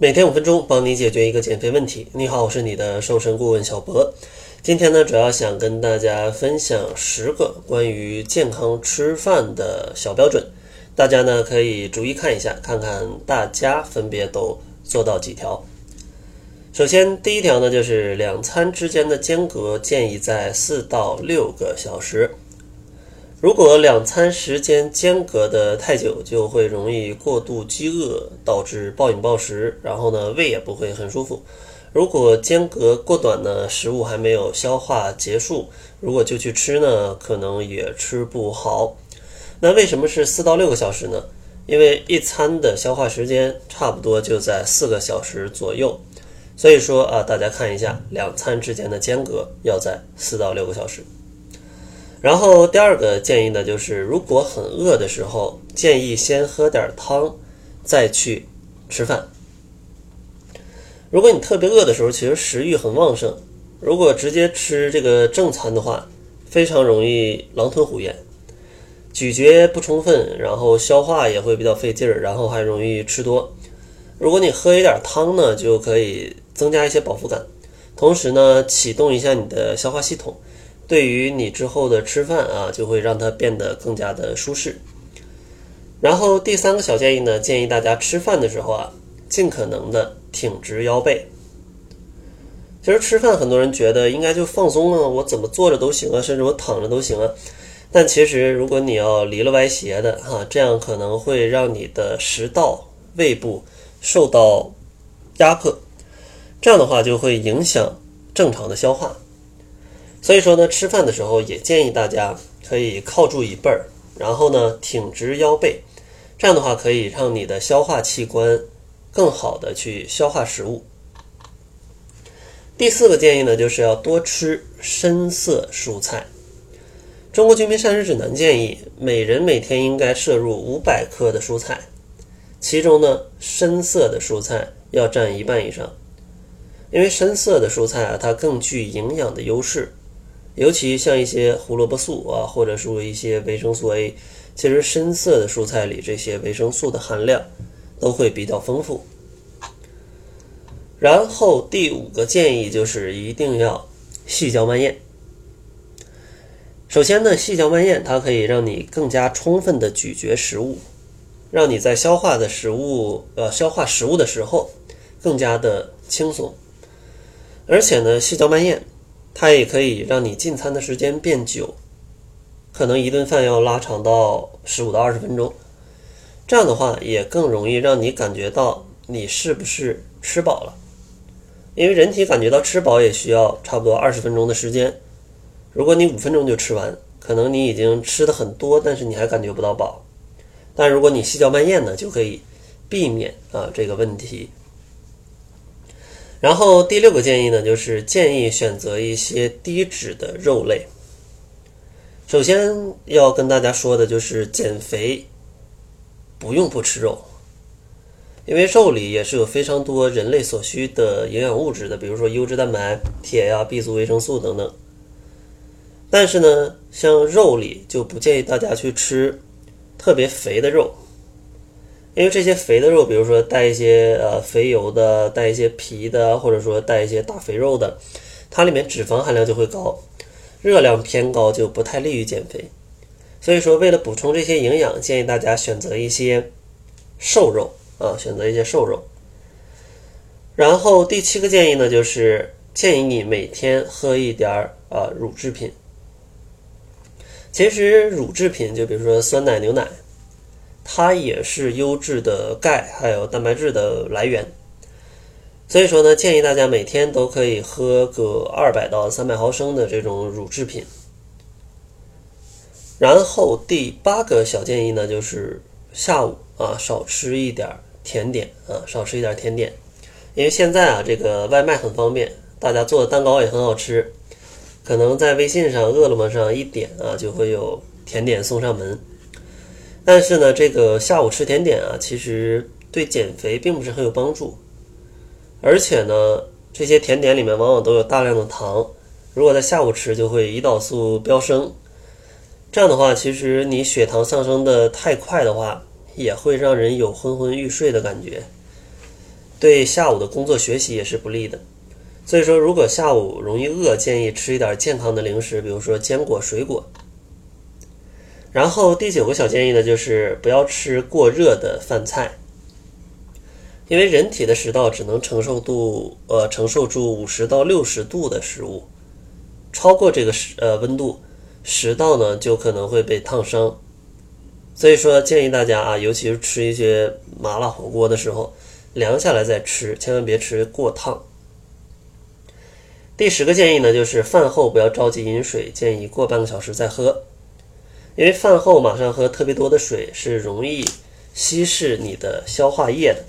每天五分钟，帮你解决一个减肥问题。你好，我是你的瘦身顾问小博。今天呢，主要想跟大家分享十个关于健康吃饭的小标准，大家呢可以逐一看一下，看看大家分别都做到几条。首先，第一条呢，就是两餐之间的间隔建议在四到六个小时。如果两餐时间间隔的太久，就会容易过度饥饿，导致暴饮暴食，然后呢，胃也不会很舒服。如果间隔过短呢，食物还没有消化结束，如果就去吃呢，可能也吃不好。那为什么是四到六个小时呢？因为一餐的消化时间差不多就在四个小时左右，所以说啊，大家看一下，两餐之间的间隔要在四到六个小时。然后第二个建议呢，就是如果很饿的时候，建议先喝点汤，再去吃饭。如果你特别饿的时候，其实食欲很旺盛，如果直接吃这个正餐的话，非常容易狼吞虎咽，咀嚼不充分，然后消化也会比较费劲儿，然后还容易吃多。如果你喝一点汤呢，就可以增加一些饱腹感，同时呢，启动一下你的消化系统。对于你之后的吃饭啊，就会让它变得更加的舒适。然后第三个小建议呢，建议大家吃饭的时候啊，尽可能的挺直腰背。其实吃饭很多人觉得应该就放松啊，我怎么坐着都行啊，甚至我躺着都行啊。但其实如果你要离了歪斜的哈，这样可能会让你的食道、胃部受到压迫，这样的话就会影响正常的消化。所以说呢，吃饭的时候也建议大家可以靠住椅背儿，然后呢挺直腰背，这样的话可以让你的消化器官更好的去消化食物。第四个建议呢，就是要多吃深色蔬菜。中国居民膳食指南建议，每人每天应该摄入五百克的蔬菜，其中呢深色的蔬菜要占一半以上，因为深色的蔬菜啊，它更具营养的优势。尤其像一些胡萝卜素啊，或者说一些维生素 A，其实深色的蔬菜里这些维生素的含量都会比较丰富。然后第五个建议就是一定要细嚼慢咽。首先呢，细嚼慢咽它可以让你更加充分的咀嚼食物，让你在消化的食物呃消化食物的时候更加的轻松。而且呢，细嚼慢咽。它也可以让你进餐的时间变久，可能一顿饭要拉长到十五到二十分钟。这样的话，也更容易让你感觉到你是不是吃饱了。因为人体感觉到吃饱也需要差不多二十分钟的时间。如果你五分钟就吃完，可能你已经吃的很多，但是你还感觉不到饱。但如果你细嚼慢咽呢，就可以避免啊这个问题。然后第六个建议呢，就是建议选择一些低脂的肉类。首先要跟大家说的就是减肥不用不吃肉，因为肉里也是有非常多人类所需的营养物质的，比如说优质蛋白、铁呀、B 族维生素等等。但是呢，像肉里就不建议大家去吃特别肥的肉。因为这些肥的肉，比如说带一些呃肥油的，带一些皮的，或者说带一些大肥肉的，它里面脂肪含量就会高，热量偏高，就不太利于减肥。所以说，为了补充这些营养，建议大家选择一些瘦肉啊，选择一些瘦肉。然后第七个建议呢，就是建议你每天喝一点儿啊乳制品。其实乳制品就比如说酸奶、牛奶。它也是优质的钙还有蛋白质的来源，所以说呢，建议大家每天都可以喝个二百到三百毫升的这种乳制品。然后第八个小建议呢，就是下午啊少吃一点甜点啊，少吃一点甜点，因为现在啊这个外卖很方便，大家做的蛋糕也很好吃，可能在微信上、饿了么上一点啊就会有甜点送上门。但是呢，这个下午吃甜点啊，其实对减肥并不是很有帮助。而且呢，这些甜点里面往往都有大量的糖，如果在下午吃，就会胰岛素飙升。这样的话，其实你血糖上升的太快的话，也会让人有昏昏欲睡的感觉。对下午的工作学习也是不利的。所以说，如果下午容易饿，建议吃一点健康的零食，比如说坚果、水果。然后第九个小建议呢，就是不要吃过热的饭菜，因为人体的食道只能承受度呃承受住五十到六十度的食物，超过这个食呃温度，食道呢就可能会被烫伤。所以说建议大家啊，尤其是吃一些麻辣火锅的时候，凉下来再吃，千万别吃过烫。第十个建议呢，就是饭后不要着急饮水，建议过半个小时再喝。因为饭后马上喝特别多的水是容易稀释你的消化液的。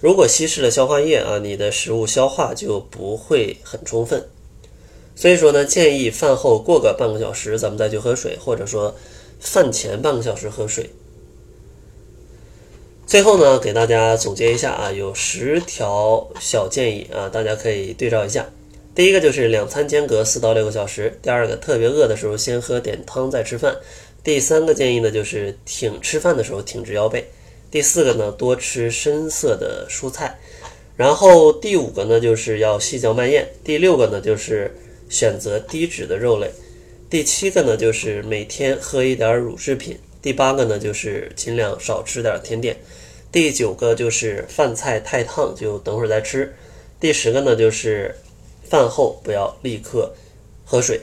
如果稀释了消化液啊，你的食物消化就不会很充分。所以说呢，建议饭后过个半个小时，咱们再去喝水，或者说饭前半个小时喝水。最后呢，给大家总结一下啊，有十条小建议啊，大家可以对照一下。第一个就是两餐间隔四到六个小时。第二个，特别饿的时候先喝点汤再吃饭。第三个建议呢，就是挺吃饭的时候挺直腰背。第四个呢，多吃深色的蔬菜。然后第五个呢，就是要细嚼慢咽。第六个呢，就是选择低脂的肉类。第七个呢，就是每天喝一点乳制品。第八个呢，就是尽量少吃点甜点。第九个就是饭菜太烫就等会儿再吃。第十个呢，就是。饭后不要立刻喝水。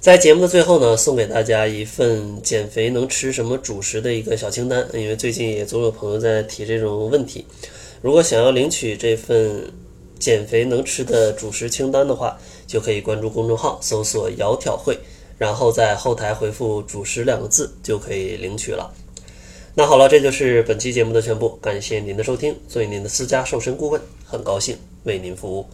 在节目的最后呢，送给大家一份减肥能吃什么主食的一个小清单。因为最近也总有朋友在提这种问题。如果想要领取这份减肥能吃的主食清单的话，就可以关注公众号，搜索“窈窕会”，然后在后台回复“主食”两个字，就可以领取了。那好了，这就是本期节目的全部。感谢您的收听。作为您的私家瘦身顾问，很高兴为您服务。